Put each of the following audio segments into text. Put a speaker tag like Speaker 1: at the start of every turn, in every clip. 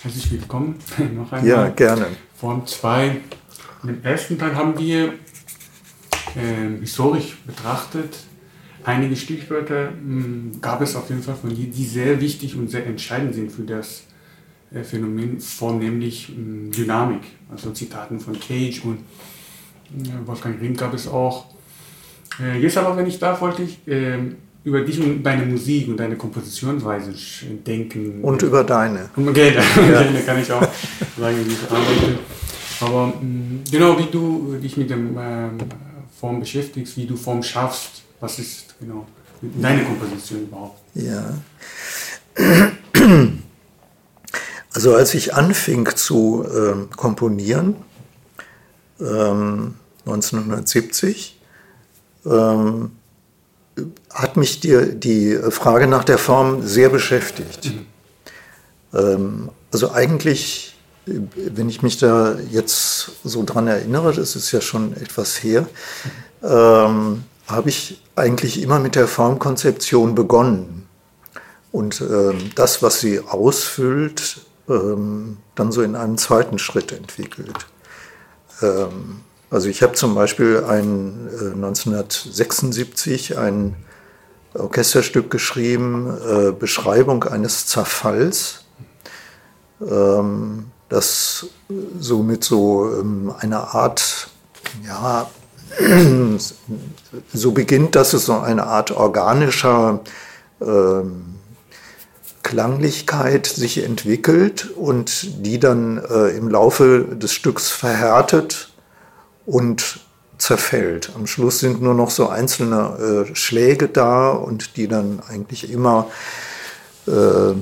Speaker 1: Herzlich willkommen noch
Speaker 2: einmal. Ja, gerne.
Speaker 1: Form 2. Im ersten Teil haben wir äh, historisch betrachtet einige Stichwörter mh, hm, gab es auf jeden Fall von dir, die sehr wichtig und sehr entscheidend sind für das Phänomen von nämlich mh, hm, Dynamik. Also Zitaten von Cage und äh, Wolfgang Riem gab es auch. Äh, jetzt aber, wenn ich darf, wollte ich ähm, über dich und deine Musik und deine Kompositionsweise denken.
Speaker 2: Und über deine.
Speaker 1: Okay, ja. deine kann ich auch sagen, wie ich arbeite. Aber mh, hm, genau wie du dich mit der ähm, Form beschäftigst, wie du Form schaffst, was ist genau deine Komposition überhaupt?
Speaker 2: Ja. Also als ich anfing zu äh, komponieren, ähm, 1970, ähm, hat mich die, die Frage nach der Form sehr beschäftigt. Mhm. Ähm, also eigentlich, wenn ich mich da jetzt so dran erinnere, das ist ja schon etwas her, ähm, habe ich eigentlich immer mit der Formkonzeption begonnen. Und ähm, das, was sie ausfüllt, ähm, dann so in einem zweiten Schritt entwickelt. Ähm, also ich habe zum Beispiel ein, äh, 1976 ein Orchesterstück geschrieben, äh, Beschreibung eines Zerfalls, ähm, das so mit so ähm, einer Art ja, so beginnt, dass es so eine Art organischer ähm, Klanglichkeit sich entwickelt und die dann äh, im Laufe des Stücks verhärtet und zerfällt. Am Schluss sind nur noch so einzelne äh, Schläge da und die dann eigentlich immer äh,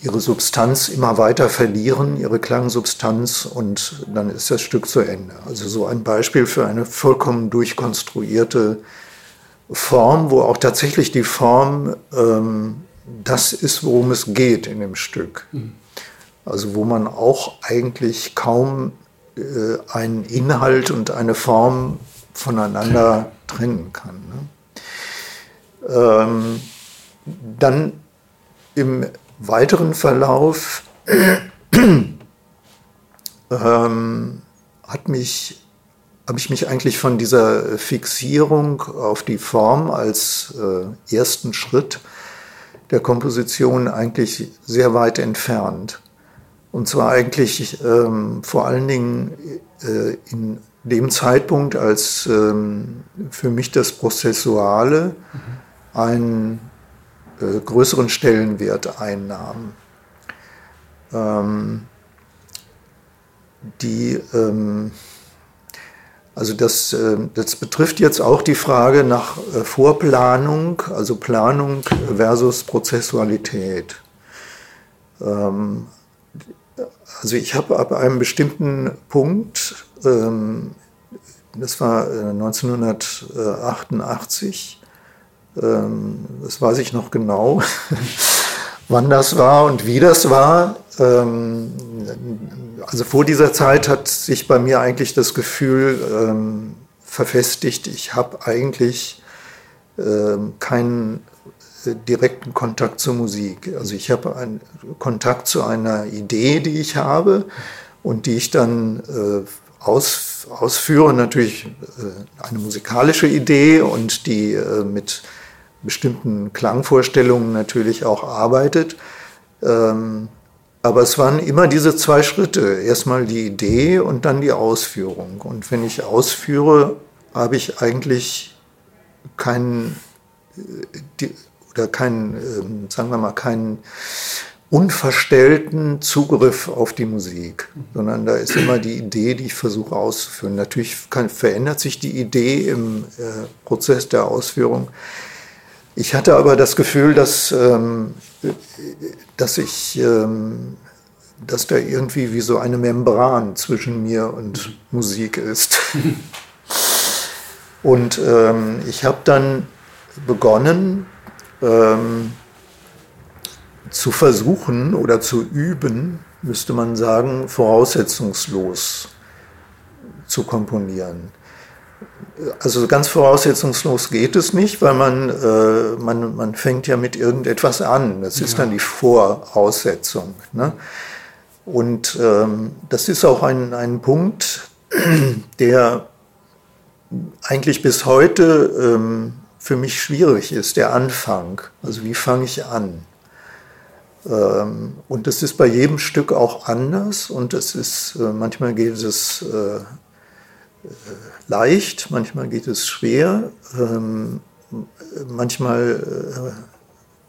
Speaker 2: ihre Substanz immer weiter verlieren, ihre Klangsubstanz und dann ist das Stück zu Ende. Also so ein Beispiel für eine vollkommen durchkonstruierte Form, wo auch tatsächlich die Form ähm, das ist, worum es geht in dem Stück. Mhm. Also wo man auch eigentlich kaum äh, einen Inhalt und eine Form voneinander trennen kann. Ne? Ähm, dann im weiteren Verlauf ähm, hat mich, habe ich mich eigentlich von dieser Fixierung auf die Form als äh, ersten Schritt der Komposition eigentlich sehr weit entfernt. Und zwar eigentlich ähm, vor allen Dingen äh, in dem Zeitpunkt, als ähm, für mich das Prozessuale mhm. ein äh, größeren Stellenwert einnahmen. Ähm, die, ähm, also das, äh, das betrifft jetzt auch die Frage nach äh, Vorplanung, also Planung versus Prozessualität. Ähm, also ich habe ab einem bestimmten Punkt, ähm, das war 1988, äh, ähm, das weiß ich noch genau, wann das war und wie das war. Ähm, also vor dieser Zeit hat sich bei mir eigentlich das Gefühl ähm, verfestigt, ich habe eigentlich keinen äh, direkten Kontakt zur Musik. Also ich habe einen Kontakt zu einer Idee, die ich habe und die ich dann äh, aus, ausführe. Natürlich eine musikalische Idee und die mit bestimmten Klangvorstellungen natürlich auch arbeitet. Ähm, aber es waren immer diese zwei Schritte. Erstmal die Idee und dann die Ausführung. Und wenn ich ausführe, habe ich eigentlich keinen, äh, oder keinen, ähm, sagen wir mal, keinen unverstellten Zugriff auf die Musik, sondern da ist immer die Idee, die ich versuche auszuführen. Natürlich kann, verändert sich die Idee im äh, Prozess der Ausführung. Ich hatte aber das Gefühl, dass, ähm, dass ich, ähm, dass da irgendwie wie so eine Membran zwischen mir und Musik ist. und ähm, ich habe dann begonnen, ähm, zu versuchen oder zu üben, müsste man sagen, voraussetzungslos zu komponieren. Also ganz voraussetzungslos geht es nicht, weil man, äh, man, man fängt ja mit irgendetwas an. Das ist ja. dann die Voraussetzung. Ne? Und ähm, das ist auch ein, ein Punkt, der eigentlich bis heute ähm, für mich schwierig ist, der Anfang. Also wie fange ich an? Ähm, und das ist bei jedem Stück auch anders und es ist, äh, manchmal geht es äh, leicht, manchmal geht es schwer. Ähm, manchmal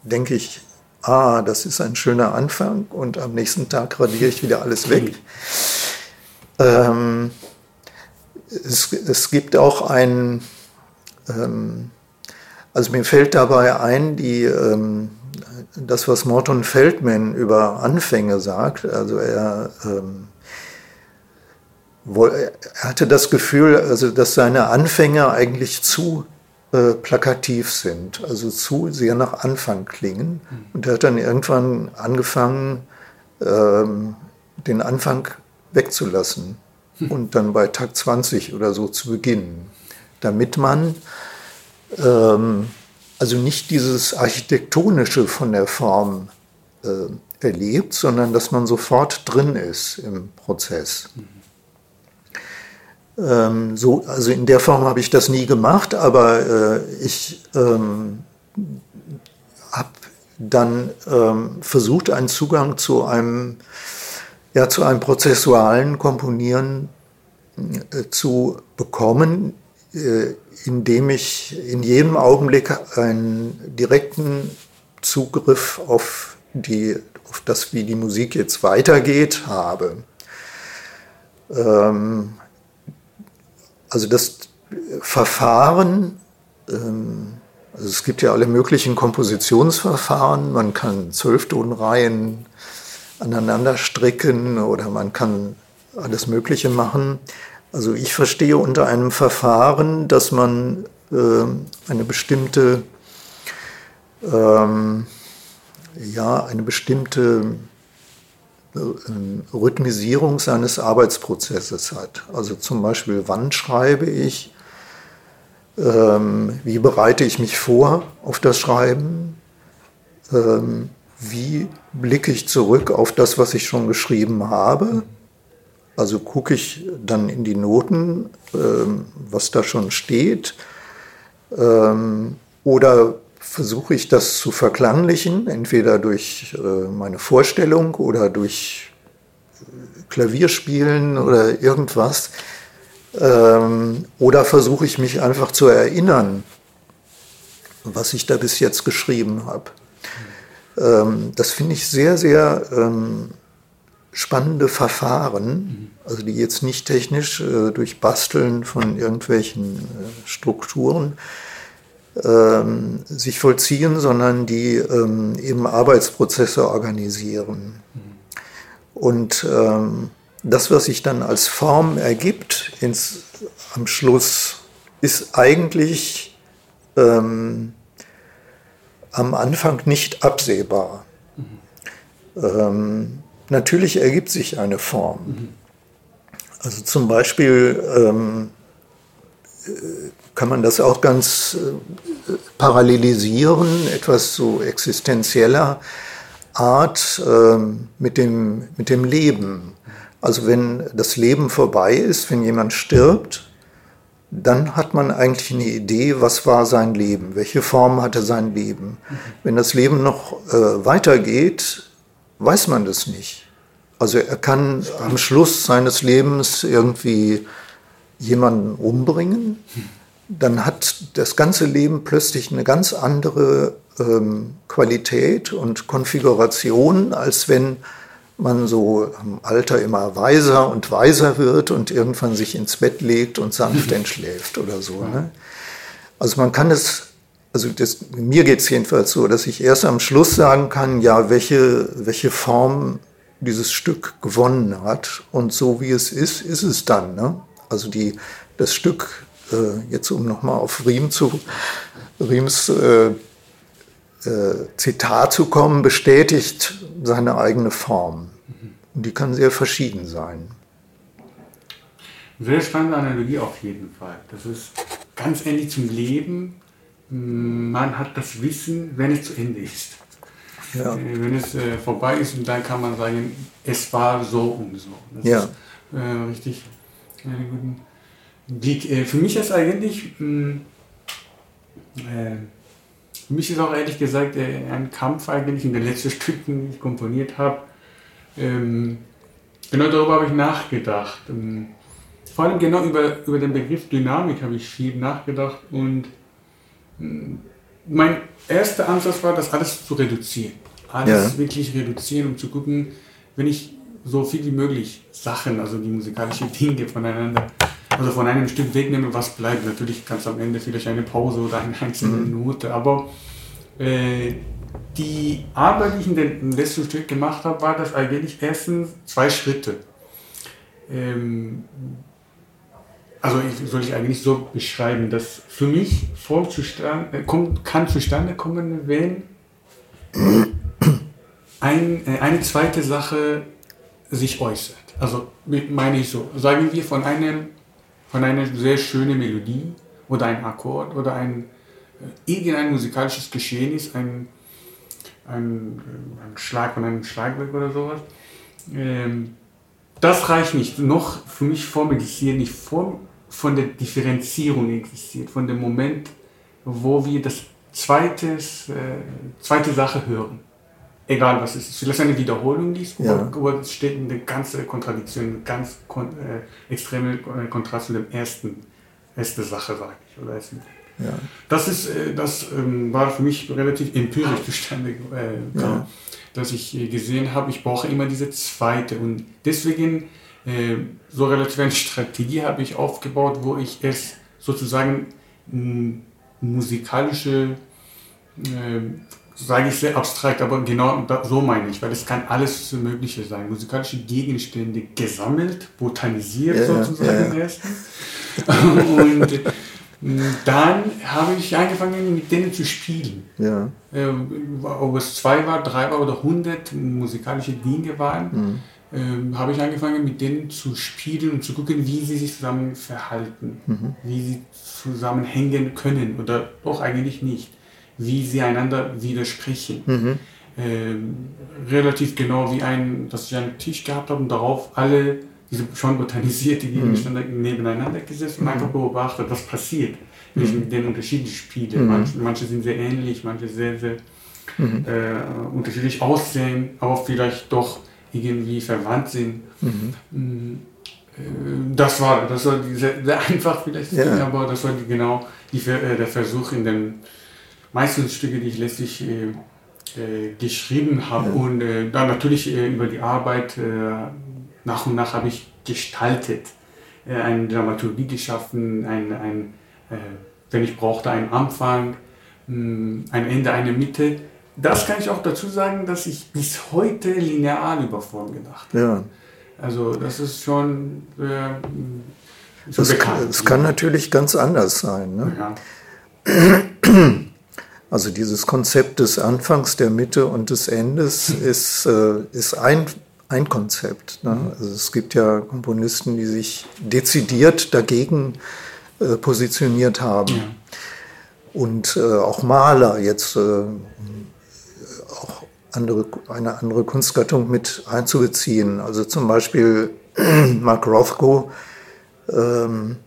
Speaker 2: äh, denke ich, ah, das ist ein schöner Anfang und am nächsten Tag radiere ich wieder alles weg. Ähm, es, es, gibt auch ein, ähm, also mir fällt dabei ein, die, ähm, das, was Morton Feldman über Anfänge sagt, also er ähm, er hatte das Gefühl, also dass seine Anfänge eigentlich zu äh, plakativ sind, also zu sehr nach Anfang klingen. Und er hat dann irgendwann angefangen, ähm, den Anfang wegzulassen und dann bei Tag 20 oder so zu beginnen, damit man ähm, also nicht dieses Architektonische von der Form äh, erlebt, sondern dass man sofort drin ist im Prozess. Mhm. Ähm, so, also in der Form habe ich das nie gemacht, aber äh, ich ähm, habe dann ähm, versucht, einen Zugang zu einem, ja, zu einem prozessualen Komponieren äh, zu bekommen, äh, indem ich in jedem Augenblick einen direkten Zugriff auf, die, auf das, wie die Musik jetzt weitergeht, habe. Ähm, also das Verfahren, ähm, also es gibt ja alle möglichen Kompositionsverfahren, man kann Zwölftonreihen aneinander stricken oder man kann alles Mögliche machen. Also ich verstehe unter einem Verfahren, dass man äh, eine bestimmte, ähm, ja, eine bestimmte Rhythmisierung seines Arbeitsprozesses hat. Also zum Beispiel, wann schreibe ich, ähm, wie bereite ich mich vor auf das Schreiben, ähm, wie blicke ich zurück auf das, was ich schon geschrieben habe. Also gucke ich dann in die Noten, ähm, was da schon steht, ähm, oder versuche ich das zu verklanglichen, entweder durch äh, meine Vorstellung oder durch äh, Klavierspielen oder irgendwas. Ähm, oder versuche ich mich einfach zu erinnern, was ich da bis jetzt geschrieben habe. Ähm, das finde ich sehr, sehr ähm, spannende Verfahren, also die jetzt nicht technisch äh, durch Basteln von irgendwelchen äh, Strukturen ähm, sich vollziehen, sondern die ähm, eben Arbeitsprozesse organisieren. Und ähm, das, was sich dann als Form ergibt ins, am Schluss, ist eigentlich ähm, am Anfang nicht absehbar. Mhm. natürlich ergibt sich eine Form. Mhm. Also zum Beispiel ähm, kann man das auch ganz äh, parallelisieren, etwas so existenzieller Art äh, mit, dem, mit dem Leben. Also wenn das Leben vorbei ist, wenn jemand stirbt, dann hat man eigentlich eine Idee, was war sein Leben, welche Form hatte sein Leben. Wenn das Leben noch äh, weitergeht, weiß man das nicht. Also er kann am Schluss seines Lebens irgendwie jemanden umbringen, dann hat das ganze Leben plötzlich eine ganz andere ähm, Qualität und Konfiguration, als wenn man so im Alter immer weiser und weiser wird und irgendwann sich ins Bett legt und sanft entschläft oder so. Ne? Also man kann es, also das, mir geht es jedenfalls so, dass ich erst am Schluss sagen kann, ja, welche, welche Form dieses Stück gewonnen hat und so wie es ist, ist es dann. Ne? Also die, das Stück, jetzt um nochmal auf Riem zu, Riems äh, äh, Zitat zu kommen, bestätigt seine eigene Form. Und die kann sehr verschieden sein.
Speaker 1: Sehr spannende Analogie auf jeden Fall. Das ist ganz ähnlich zum Leben. Man hat das Wissen, wenn es zu Ende ist. Ja. Äh, wenn es äh, vorbei ist, dann kann man sagen, es war so und so. Das ja. ist äh, richtig einen Blick. Äh, für mich ist eigentlich, mh, äh, für mich ist auch ehrlich gesagt äh, ein Kampf eigentlich in den letzten Stücken, die ich komponiert habe. Ähm, genau darüber habe ich nachgedacht. Ähm, vor allem genau über, über den Begriff Dynamik habe ich viel nachgedacht und mh, mein erster Ansatz war, das alles zu reduzieren. Alles ja. wirklich reduzieren, um zu gucken, wenn ich so viel wie möglich Sachen, also die musikalischen Dinge voneinander, also von einem Stück wegnehme, was bleibt. Natürlich kannst du am Ende vielleicht eine Pause oder eine einzelne mhm. Note, aber äh, die Arbeit, die ich in dem letzten Stück gemacht habe, war das eigentlich erstens zwei Schritte. Ähm, also ich, soll ich eigentlich so beschreiben, dass für mich Form zustande, äh, kommt, kann zustande kommen, wenn ein, äh, eine zweite Sache sich äußert. Also meine ich so, sagen wir von, einem, von einer sehr schönen Melodie oder ein Akkord oder ein äh, irgendein musikalisches Geschehnis, ein, ein, äh, ein Schlag von einem Schlagwerk oder sowas. Ähm, das reicht nicht. Noch für mich Formel existiert nicht. Form von der Differenzierung existiert, von dem Moment, wo wir das zweites, äh, zweite Sache hören egal was es ist. Vielleicht eine Wiederholung liest, ja. aber es steht eine ganze Kontradiktion, eine ganz kon äh, extreme äh, Kontrast zu dem ersten, erste Sache, sage ich. Oder ersten. Ja. Das, ist, äh, das ähm, war für mich relativ empirisch zustande äh, ja. dass ich äh, gesehen habe, ich brauche immer diese zweite und deswegen äh, so relativ eine Strategie habe ich aufgebaut, wo ich es sozusagen musikalische sage ich sehr abstrakt, aber genau so meine ich, weil es kann alles Mögliche sein. Musikalische Gegenstände gesammelt, botanisiert ja, sozusagen ja. erst. Und äh, dann habe ich angefangen, mit denen zu spielen. Ja. Ähm, ob es zwei war, drei war oder hundert musikalische Dinge waren, mhm. ähm, habe ich angefangen, mit denen zu spielen und zu gucken, wie sie sich zusammen verhalten, mhm. wie sie zusammenhängen können oder doch eigentlich nicht wie sie einander widersprechen. Mhm. Ähm, relativ genau wie ein, dass ich einen Tisch gehabt habe und darauf alle diese schon botanisierte Gegenstände mhm. nebeneinander gesetzt und mhm. einfach beobachtet, was passiert, wenn ich mhm. mit den unterschiedlichen spiele. Mhm. Manche, manche, sind sehr ähnlich, manche sehr, sehr mhm. äh, unterschiedlich aussehen, aber vielleicht doch irgendwie verwandt sind. Mhm. Äh, das war, das war sehr, sehr einfach vielleicht, ja. aber das war die, genau die, äh, der Versuch in den meistens Stücke, die ich letztlich äh, äh, geschrieben habe. Ja. Und äh, dann natürlich äh, über die Arbeit äh, nach und nach habe ich gestaltet, äh, eine Dramaturgie geschaffen, ein, ein wenn ich brauchte, einen Anfang, mh, hm, ein Ende, eine Mitte. Das kann ich auch dazu sagen, dass ich bis heute linear über Form gedacht habe. Ja. Also das ist schon, schon
Speaker 2: das, bekannt. Es kann natürlich ganz anders sein. Ne? Ja. Also dieses Konzept des Anfangs, der Mitte und des Endes ist, äh, ist ein, ein Konzept. Ne? Also es gibt ja Komponisten, die sich dezidiert dagegen äh, positioniert haben. Ja. Und äh, auch Maler jetzt äh, auch andere, eine andere Kunstgattung mit einzubeziehen. Also zum Beispiel Mark Rothko ähm,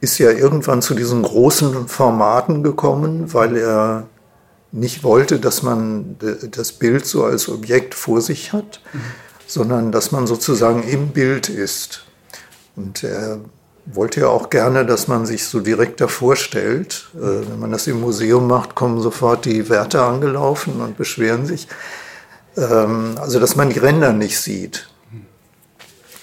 Speaker 2: ist ja irgendwann zu diesen großen Formaten gekommen, weil er nicht wollte, dass man das Bild so als Objekt vor sich hat, mhm. sondern dass man sozusagen im Bild ist. Und er wollte ja auch gerne, dass man sich so direkt davor stellt. Äh, wenn man das im Museum macht, kommen sofort die Wärter angelaufen und beschweren sich. Ähm, also, dass man die Ränder nicht sieht.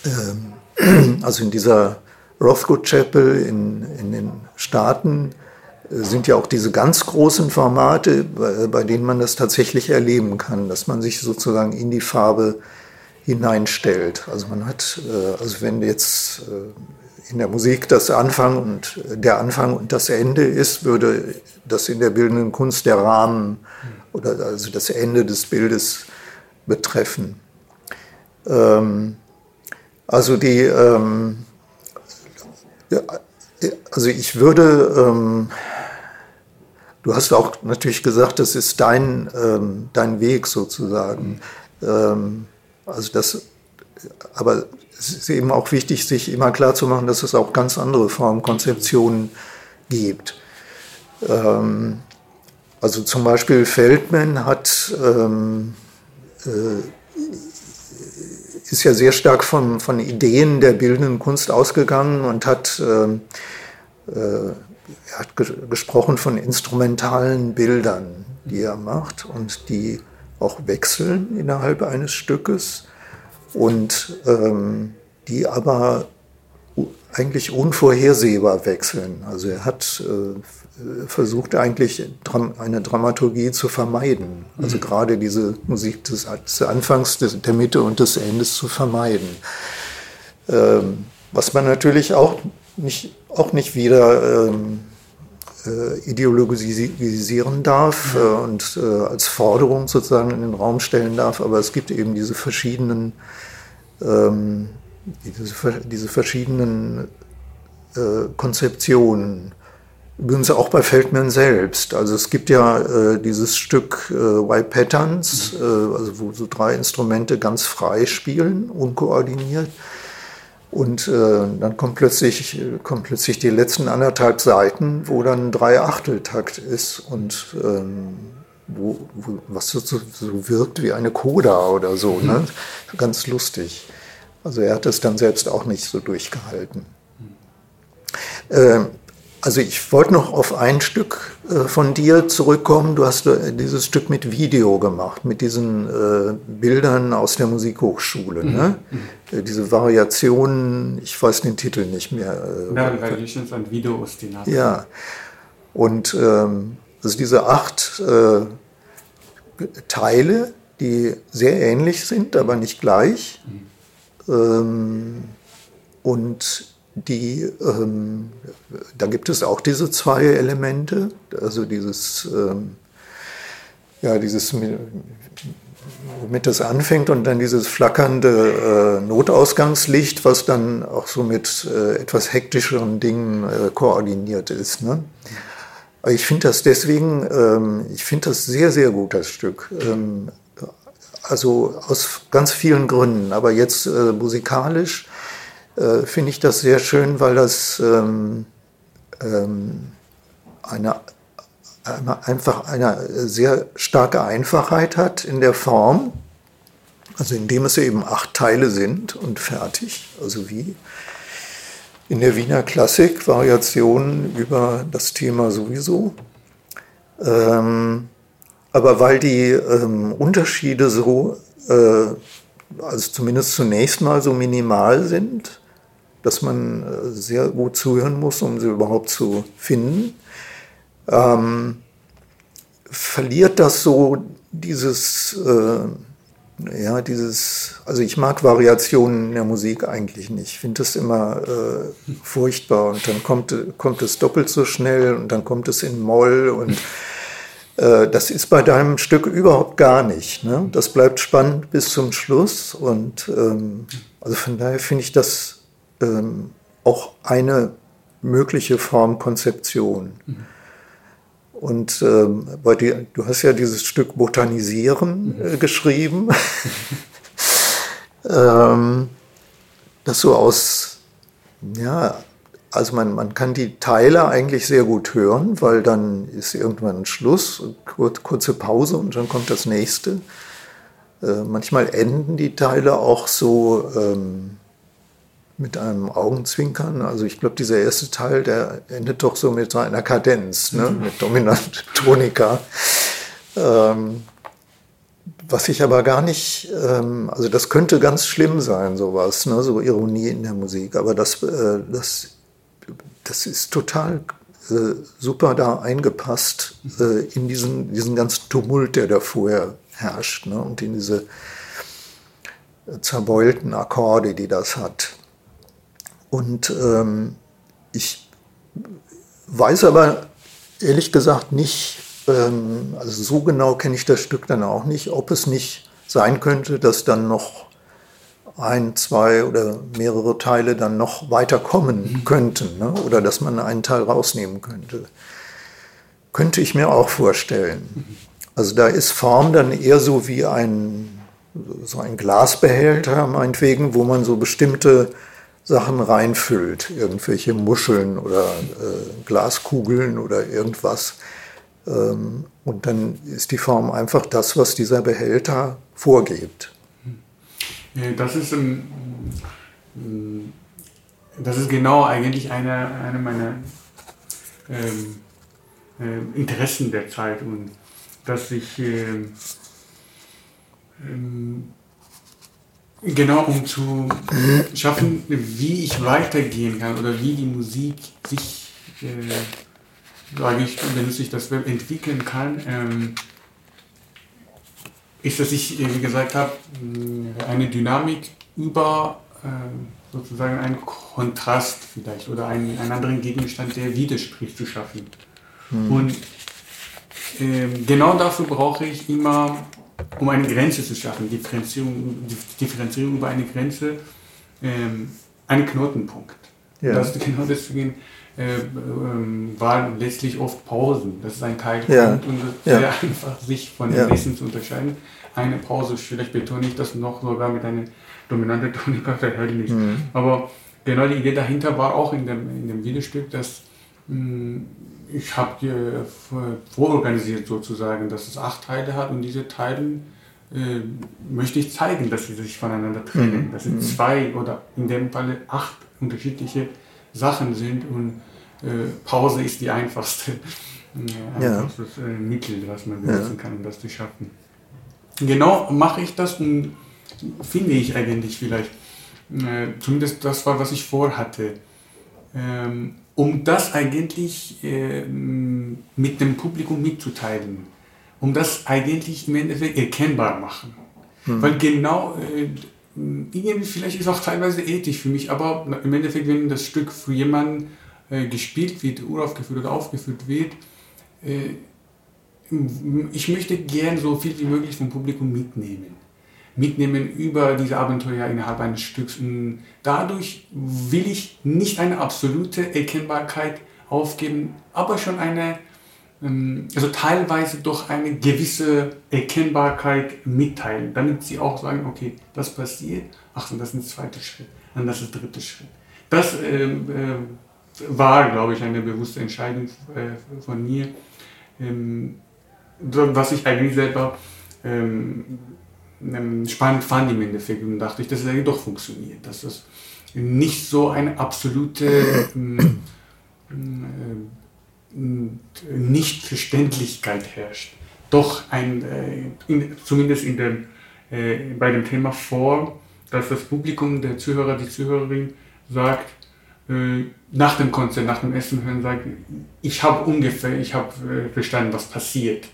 Speaker 2: Ähm, also in dieser Rothko Chapel in, in den Staaten sind ja auch diese ganz großen Formate, bei denen man das tatsächlich erleben kann, dass man sich sozusagen in die Farbe hineinstellt. Also man hat, äh, also wenn jetzt äh, in der Musik das Anfang und der Anfang und das Ende ist, würde das in der bildenden Kunst der Rahmen oder also das Ende des Bildes betreffen. Ähm, also die, ähm, also ich würde, ähm, du hast auch natürlich gesagt, das ist dein, ähm, dein Weg sozusagen. Ähm, also das, aber es ist eben auch wichtig, sich immer klarzumachen, dass es auch ganz andere Formkonzeptionen gibt. Ähm, also zum Beispiel Feldman hat, ähm, äh, ist ja sehr stark von, von Ideen der bildenden Kunst ausgegangen und hat, ähm, äh, er hat ge gesprochen von instrumentalen Bildern, die er macht und die auch wechseln innerhalb eines Stückes und ähm, die aber eigentlich unvorhersehbar wechseln. Also er hat äh, versucht eigentlich eine Dramaturgie zu vermeiden. Also mhm. gerade diese Musik des, des Anfangs, des, der Mitte und des Endes zu vermeiden. Ähm, was man natürlich auch nicht, auch nicht wieder ähm, äh, ideologisieren darf äh, und äh, als Forderung sozusagen in den Raum stellen darf. Aber es gibt eben diese verschiedenen, ähm, diese, diese verschiedenen äh, Konzeptionen. Übrigens auch bei Feldman selbst. Also es gibt ja äh, dieses Stück äh, Why Patterns, mhm. äh, also wo so drei Instrumente ganz frei spielen, unkoordiniert. Und äh, dann kommt plötzlich, kommt plötzlich die letzten anderthalb Seiten, wo dann drei Achteltakt ist und ähm, wo, wo, was so, so, wirkt wie eine Coda oder so. Ne? Mhm. Ganz lustig. Also er hat es dann selbst auch nicht so durchgehalten. Ähm, also ich wollte noch auf ein Stück äh, von dir zurückkommen. Du hast äh, dieses Stück mit Video gemacht, mit diesen äh, Bildern aus der Musikhochschule. Mhm. Ne? Diese Variationen, ich weiß den Titel nicht mehr.
Speaker 1: Ja, Variations and Video
Speaker 2: Ostinato. Ja, und ähm, also diese acht äh, Teile, die sehr ähnlich sind, aber nicht gleich. Mhm. Ähm, und die, ähm, da gibt es auch diese zwei Elemente, also dieses, ähm, ja, dieses, womit das anfängt und dann dieses flackernde äh, Notausgangslicht, was dann auch so mit äh, etwas hektischeren Dingen äh, koordiniert ist. Ne? Ich finde das deswegen, ähm, ich finde das sehr, sehr gut, das Stück. Ähm, also aus ganz vielen Gründen, aber jetzt äh, musikalisch äh, finde ich das sehr schön, weil das ähm, ähm, eine, einfach eine sehr starke Einfachheit hat in der Form, also indem es eben acht Teile sind und fertig, also wie in der Wiener Klassik Variationen über das Thema sowieso. Ähm, aber weil die ähm, Unterschiede so, äh, also zumindest zunächst mal so minimal sind, dass man äh, sehr gut zuhören muss, um sie überhaupt zu finden. Ähm, verliert das so dieses, äh, ja, dieses, also ich mag Variationen in der Musik eigentlich nicht. Ich finde das immer äh, furchtbar und dann kommt, kommt es doppelt so schnell und dann kommt es in Moll und äh, das ist bei deinem Stück überhaupt gar nicht. Ne? Das bleibt spannend bis zum Schluss und ähm, also von daher finde ich das ähm, auch eine mögliche Formkonzeption. Mhm. Und ähm, bei dir, du hast ja dieses Stück Botanisieren mhm. äh, geschrieben, ähm, das so aus, ja, also man, man kann die Teile eigentlich sehr gut hören, weil dann ist irgendwann ein Schluss, kur kurze Pause und dann kommt das nächste. Äh, manchmal enden die Teile auch so, ähm, mit einem Augenzwinkern. Also ich glaube, dieser erste Teil, der endet doch so mit so einer Kadenz, ne? Mhm. mit dominant Tonika. Ähm, was ich aber gar nicht, ähm, also das könnte ganz schlimm sein, sowas, ne? so Ironie in der Musik. Aber das, äh, das, das ist total äh, super da eingepasst äh, in diesen, diesen ganzen Tumult, der da vorher herrscht ne? und in diese zerbeulten Akkorde, die das hat. Und ähm, ich weiß aber ehrlich gesagt nicht, ähm, also so genau kenne ich das Stück dann auch nicht, ob es nicht sein könnte, dass dann noch ein, zwei oder mehrere Teile dann noch weiter kommen mhm. könnten ne? oder dass man einen Teil rausnehmen könnte. Könnte ich mir auch vorstellen. Mhm. Also da ist Form dann eher so wie ein, so ein Glasbehälter meinetwegen, wo man so bestimmte Sachen reinfüllt, irgendwelche Muscheln oder äh, Glaskugeln oder irgendwas. Ähm, und dann ist die Form einfach das, was dieser Behälter vorgibt.
Speaker 1: Das ist, ein, das ist genau eigentlich eine, eine meiner ähm, äh, Interessen der Zeit und dass ich äh, ähm, genau um zu schaffen, wie ich weitergehen kann oder wie die Musik sich, äh, sage ich, benutze ich das Web, entwickeln kann. Ähm, ist, dass ich, wie gesagt habe, eine Dynamik über äh, sozusagen einen Kontrast vielleicht oder einen, einen anderen Gegenstand, der widerspricht, zu schaffen. Mhm. Und äh, genau dafür brauche ich immer, um eine Grenze zu schaffen, Differenzierung, Differenzierung über eine Grenze, äh, einen Knotenpunkt. Ja. Das, genau deswegen äh, ähm, waren letztlich oft Pausen. Das ist ein Teil ja. und ja. sehr einfach sich von den ja. zu unterscheiden. Eine Pause, vielleicht betone ich das noch sogar mit einer dominanten Tonika verhältnis. Mhm. Aber genau die Idee dahinter war auch in dem, in dem Videostück, dass mh, hm, ich habe äh, vororganisiert sozusagen, dass es acht Teile hat und diese Teile äh, möchte ich zeigen, dass sie sich voneinander trennen. Mhm. Dass es mhm. zwei oder in dem Falle acht unterschiedliche Sachen sind und äh, Pause ist die einfachste, äh, einfachstes ja. Mittel, was man benutzen ja. kann, um das zu schaffen. Genau mache ich das und finde ich eigentlich vielleicht, äh, zumindest das war, was ich vorhatte, ähm, um das eigentlich äh, mit dem Publikum mitzuteilen, um das eigentlich im Endeffekt erkennbar machen. Mhm. Weil genau äh, irgendwie vielleicht ist auch teilweise ethisch für mich, aber im Endeffekt, wenn das Stück für jemanden äh, gespielt wird, uraufgeführt oder aufgeführt wird, äh, ich möchte gern so viel wie möglich vom Publikum mitnehmen. Mitnehmen über diese Abenteuer innerhalb eines Stücks. Und dadurch will ich nicht eine absolute Erkennbarkeit aufgeben, aber schon eine ähm, also teilweise doch eine gewisse Erkennbarkeit mitteilen, damit sie auch sagen, okay, das passiert, ach, das ist ein zweiter Schritt, und das ist der dritte Schritt. Das äh, äh, war, glaube ich, eine bewusste Entscheidung äh, von mir, ähm, was ich eigentlich selber ähm, ähm, spannend fand im Endeffekt und dachte ich, dass es doch funktioniert, dass das nicht so eine absolute ähm, Nichtverständlichkeit herrscht. Doch ein, äh, in, zumindest in dem, äh, bei dem Thema vor, dass das Publikum, der Zuhörer, die Zuhörerin sagt, äh, nach dem Konzert, nach dem Essen hören, sagt, ich habe ungefähr, ich habe äh, verstanden, was passiert.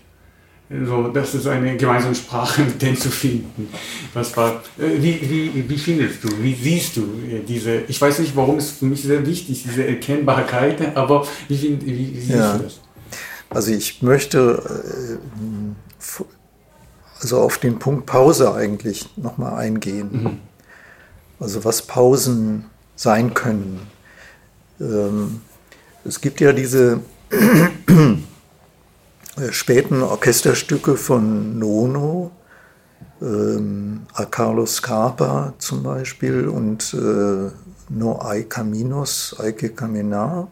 Speaker 1: So, das ist eine gemeinsame Sprache, mit denen zu finden. Was war, äh, wie, wie, wie findest du, wie siehst du äh, diese, ich weiß nicht, warum es für mich sehr wichtig, diese Erkennbarkeit, aber wie, find, wie, wie siehst ja. du das?
Speaker 2: Also ich möchte äh, also auf den Punkt Pause eigentlich nochmal eingehen. Mhm. Also was Pausen sein können. Ähm, es gibt ja diese späten Orchesterstücke von Nono, ähm, a Carlos Scarpa zum Beispiel und äh, No hay caminos, que caminar.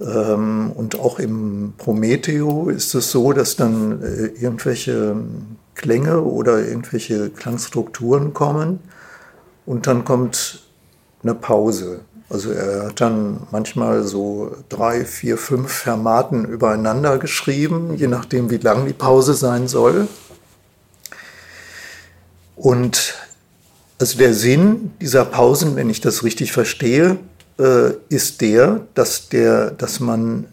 Speaker 2: Ähm, und auch im Prometheo ist es so, dass dann äh, irgendwelche Klänge oder irgendwelche Klangstrukturen kommen und dann kommt eine Pause. Also er hat dann manchmal so drei, vier, fünf Fermaten übereinander geschrieben, je nachdem, wie lang die Pause sein soll. Und also der Sinn dieser Pausen, wenn ich das richtig verstehe, äh, ist der, dass, der, dass man,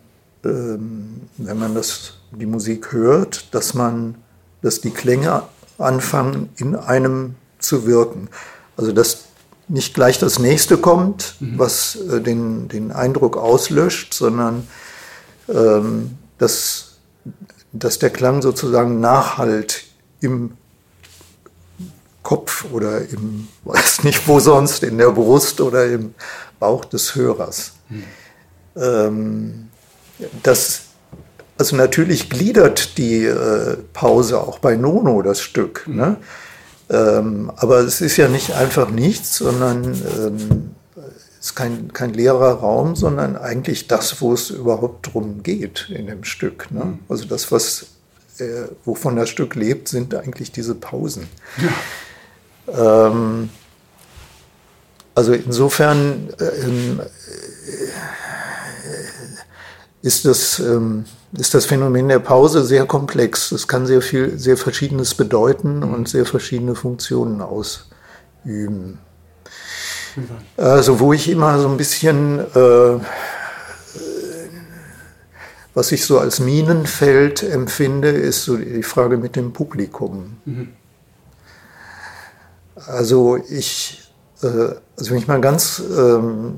Speaker 2: ähm, wenn man das, die Musik hört, dass man, dass die Klänge anfangen, in einem zu wirken. Also dass nicht gleich das nächste kommt, mhm. was äh, den, den Eindruck auslöscht, sondern ähm, dass, dass der Klang sozusagen nachhalt im Kopf oder im, weiß nicht wo sonst, in der Brust oder im Bauch des Hörers. Mhm. Ähm, das, also natürlich gliedert die äh, Pause auch bei Nono das Stück. Mhm. Ne? Ähm, aber es ist ja nicht einfach nichts, sondern ähm, es ist kein, kein leerer Raum, sondern eigentlich das, wo es überhaupt drum geht in dem Stück. Ne? Mhm. Also das, was, äh, wovon das Stück lebt, sind eigentlich diese Pausen. Ja. Ähm, also insofern äh, ist das, ähm, ist das Phänomen der Pause sehr komplex. Es kann sehr viel, sehr Verschiedenes bedeuten mhm. und sehr verschiedene Funktionen ausüben. Mhm. Also wo ich immer so ein bisschen, äh, was ich so als Minenfeld empfinde, ist so die Frage mit dem Publikum. Mhm. Also ich, äh, also wenn ich mal ganz ähm,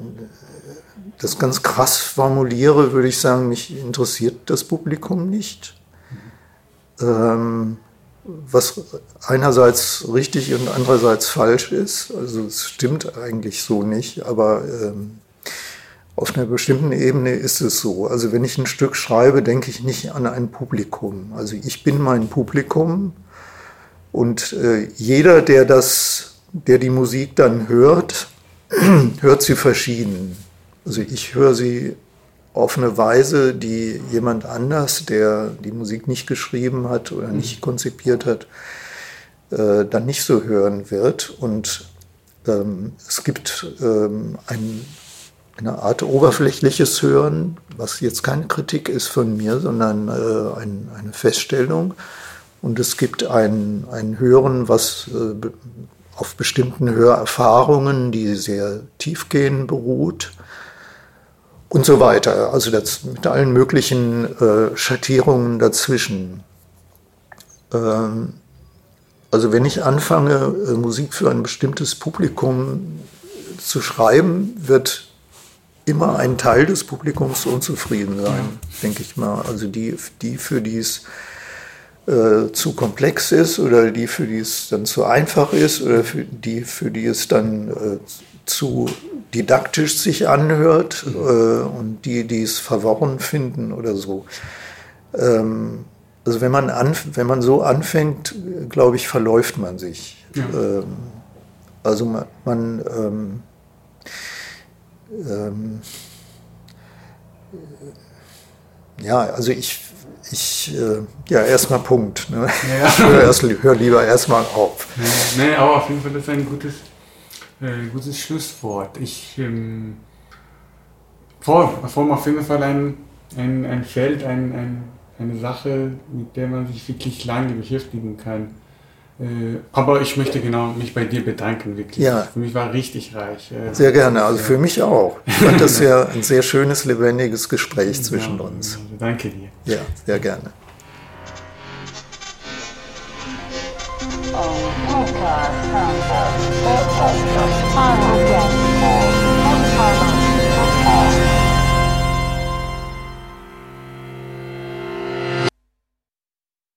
Speaker 2: das ganz krass formuliere, würde ich sagen, mich interessiert das Publikum nicht. Ähm, was einerseits richtig und andererseits falsch ist. Also es stimmt eigentlich so nicht, aber ähm, auf einer bestimmten Ebene ist es so. Also wenn ich ein Stück schreibe, denke ich nicht an ein Publikum. Also ich bin mein Publikum und äh, jeder, der das, der die Musik dann hört, hört sie verschieden. Also ich höre sie auf eine Weise, die jemand anders, der die Musik nicht geschrieben hat oder nicht mhm. konzipiert hat, äh, dann nicht so hören wird. Und ähm, es gibt ähm, ein, eine Art oberflächliches Hören, was jetzt keine Kritik ist von mir, sondern äh, ein, eine Feststellung. Und es gibt ein, ein Hören, was äh, auf bestimmten Hörerfahrungen, die sehr tiefgehend beruht und so weiter. Also das mit allen möglichen äh, Schattierungen dazwischen. Ähm, also wenn ich anfange, äh, Musik für ein bestimmtes Publikum zu schreiben, wird immer ein Teil des Publikums unzufrieden sein, denke ich mal. Also die, die für die es äh, zu komplex ist oder die, für die es dann zu einfach ist oder für die, für die es dann äh, zu didaktisch sich anhört mhm. äh, und die, die es verworren finden oder so. Ähm, also wenn man, an, wenn man so anfängt, glaube ich, verläuft man sich. Ja. Ähm, also man, man ähm, ähm ja, also ich, ich äh, ja, erstmal Punkt. Ne? Ja. Ich höre, erst, hör lieber erstmal auf.
Speaker 1: Nee, aber auf jeden Fall das ist ein gutes äh, gutes Schlusswort. Ich ähm, vor, vor auf jeden Fall ein, ein, ein Feld, ein, ein, eine Sache, mit der man sich wirklich lange beschäftigen kann. Äh, aber ich möchte genau mich bei dir bedanken, wirklich. Ja. Für mich war richtig reich.
Speaker 2: Äh, sehr gerne, also für mich auch. Ich fand das ja ein sehr schönes, lebendiges Gespräch zwischen ja, uns.
Speaker 1: Also danke dir.
Speaker 2: Ja, sehr gerne. Oh, Podcast.